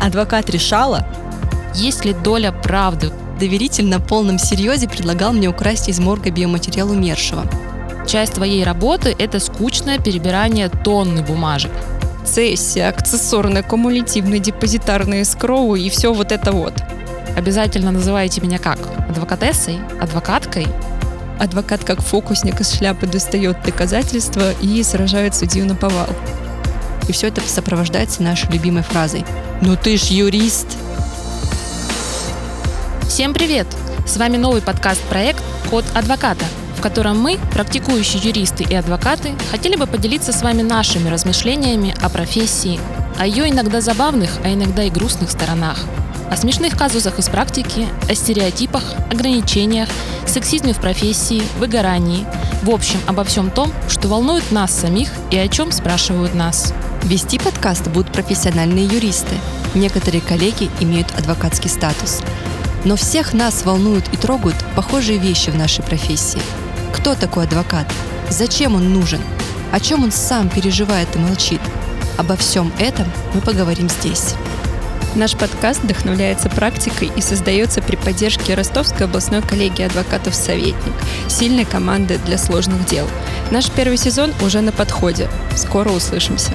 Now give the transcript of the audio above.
Адвокат решала, Есть ли доля правды? доверитель на полном серьезе предлагал мне украсть из морга биоматериал умершего. Часть твоей работы – это скучное перебирание тонны бумажек. Цессия, аксессорное, кумулятивное, депозитарное, скроу и все вот это вот. Обязательно называйте меня как? Адвокатессой? Адвокаткой? Адвокат как фокусник из шляпы достает доказательства и сражает судью на повал. И все это сопровождается нашей любимой фразой «Ну ты ж юрист!» Всем привет! С вами новый подкаст-проект «Код адвоката», в котором мы, практикующие юристы и адвокаты, хотели бы поделиться с вами нашими размышлениями о профессии, о ее иногда забавных, а иногда и грустных сторонах, о смешных казусах из практики, о стереотипах, ограничениях, сексизме в профессии, выгорании, в общем, обо всем том, что волнует нас самих и о чем спрашивают нас. Вести подкаст будут профессиональные юристы. Некоторые коллеги имеют адвокатский статус. Но всех нас волнуют и трогают похожие вещи в нашей профессии. Кто такой адвокат? Зачем он нужен? О чем он сам переживает и молчит? Обо всем этом мы поговорим здесь. Наш подкаст вдохновляется практикой и создается при поддержке Ростовской областной коллегии адвокатов «Советник», сильной команды для сложных дел. Наш первый сезон уже на подходе. Скоро услышимся.